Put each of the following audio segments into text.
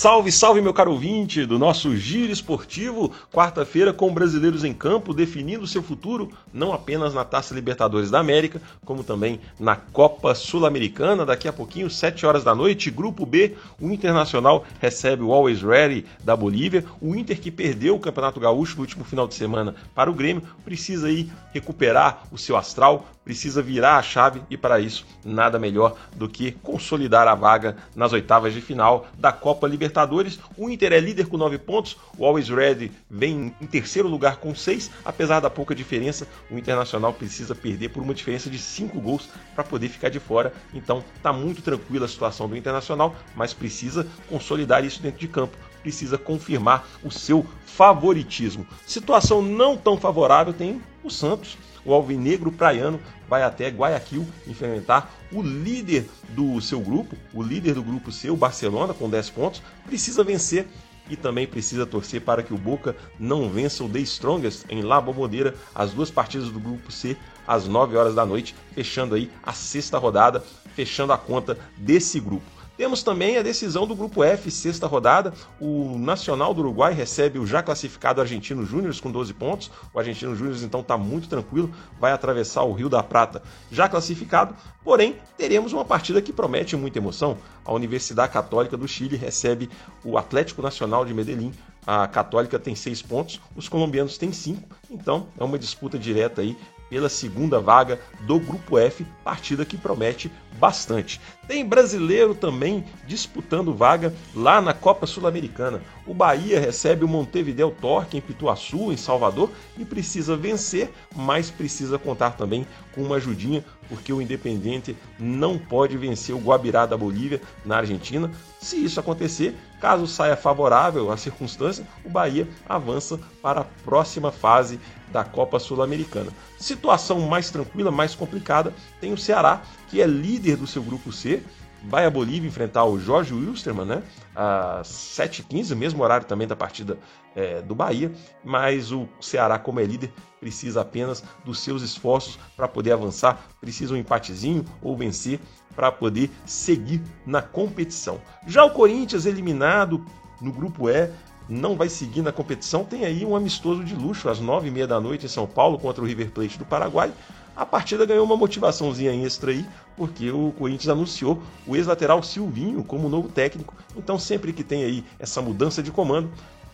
Salve, salve, meu caro ouvinte do nosso Giro Esportivo, quarta-feira com brasileiros em campo definindo seu futuro, não apenas na Taça Libertadores da América, como também na Copa Sul-Americana. Daqui a pouquinho, 7 horas da noite, Grupo B, o Internacional recebe o Always Ready da Bolívia. O Inter, que perdeu o Campeonato Gaúcho no último final de semana para o Grêmio, precisa aí recuperar o seu astral, precisa virar a chave e para isso nada melhor do que consolidar a vaga nas oitavas de final da Copa Libertadores. O Inter é líder com nove pontos, o Always Ready vem em terceiro lugar com seis, apesar da pouca diferença, o Internacional precisa perder por uma diferença de cinco gols para poder ficar de fora. Então tá muito tranquila a situação do Internacional, mas precisa consolidar isso dentro de campo precisa confirmar o seu favoritismo. Situação não tão favorável tem o Santos o Alvinegro Praiano vai até Guayaquil enfrentar o líder do seu grupo, o líder do grupo o Barcelona, com 10 pontos, precisa vencer e também precisa torcer para que o Boca não vença o The Strongest em La Bombonera, as duas partidas do grupo C às 9 horas da noite, fechando aí a sexta rodada, fechando a conta desse grupo. Temos também a decisão do Grupo F, sexta rodada. O Nacional do Uruguai recebe o já classificado Argentino Júnior com 12 pontos. O Argentino Júnior então está muito tranquilo, vai atravessar o Rio da Prata já classificado. Porém, teremos uma partida que promete muita emoção. A Universidade Católica do Chile recebe o Atlético Nacional de Medellín. A Católica tem seis pontos, os colombianos têm cinco, então é uma disputa direta aí pela segunda vaga do Grupo F, partida que promete bastante. Tem brasileiro também disputando vaga lá na Copa Sul-Americana. O Bahia recebe o Montevideo Torque em Pituaçu, em Salvador, e precisa vencer, mas precisa contar também com uma ajudinha, porque o Independente não pode vencer o Guabirá da Bolívia na Argentina. Se isso acontecer, caso saia favorável à circunstância, o Bahia avança para a próxima fase da Copa Sul-Americana. Situação mais tranquila, mais complicada, tem o Ceará, que é líder do seu grupo C, vai a Bolívia enfrentar o Jorge Wilstermann, né? Às 7h15, mesmo horário também da partida é, do Bahia, mas o Ceará, como é líder, precisa apenas dos seus esforços para poder avançar, precisa um empatezinho ou vencer para poder seguir na competição. Já o Corinthians, eliminado no grupo E, não vai seguir na competição, tem aí um amistoso de luxo às nove e meia da noite em São Paulo contra o River Plate do Paraguai. A partida ganhou uma motivaçãozinha extra aí, porque o Corinthians anunciou o ex-lateral Silvinho como novo técnico. Então, sempre que tem aí essa mudança de comando,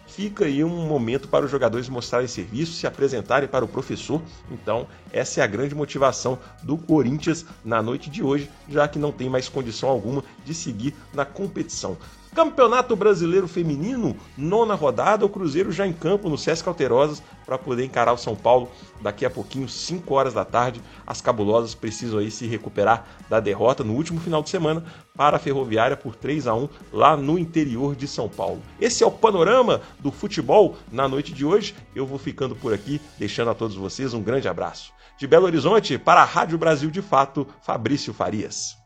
fica aí um momento para os jogadores mostrarem serviço, se apresentarem para o professor. Então, essa é a grande motivação do Corinthians na noite de hoje, já que não tem mais condição alguma de seguir na competição. Campeonato Brasileiro Feminino, nona rodada, o Cruzeiro já em campo no Sesc Alterosas para poder encarar o São Paulo daqui a pouquinho, 5 horas da tarde. As cabulosas precisam aí se recuperar da derrota no último final de semana para a Ferroviária por 3 a 1 lá no interior de São Paulo. Esse é o panorama do futebol na noite de hoje. Eu vou ficando por aqui, deixando a todos vocês um grande abraço. De Belo Horizonte para a Rádio Brasil de Fato, Fabrício Farias.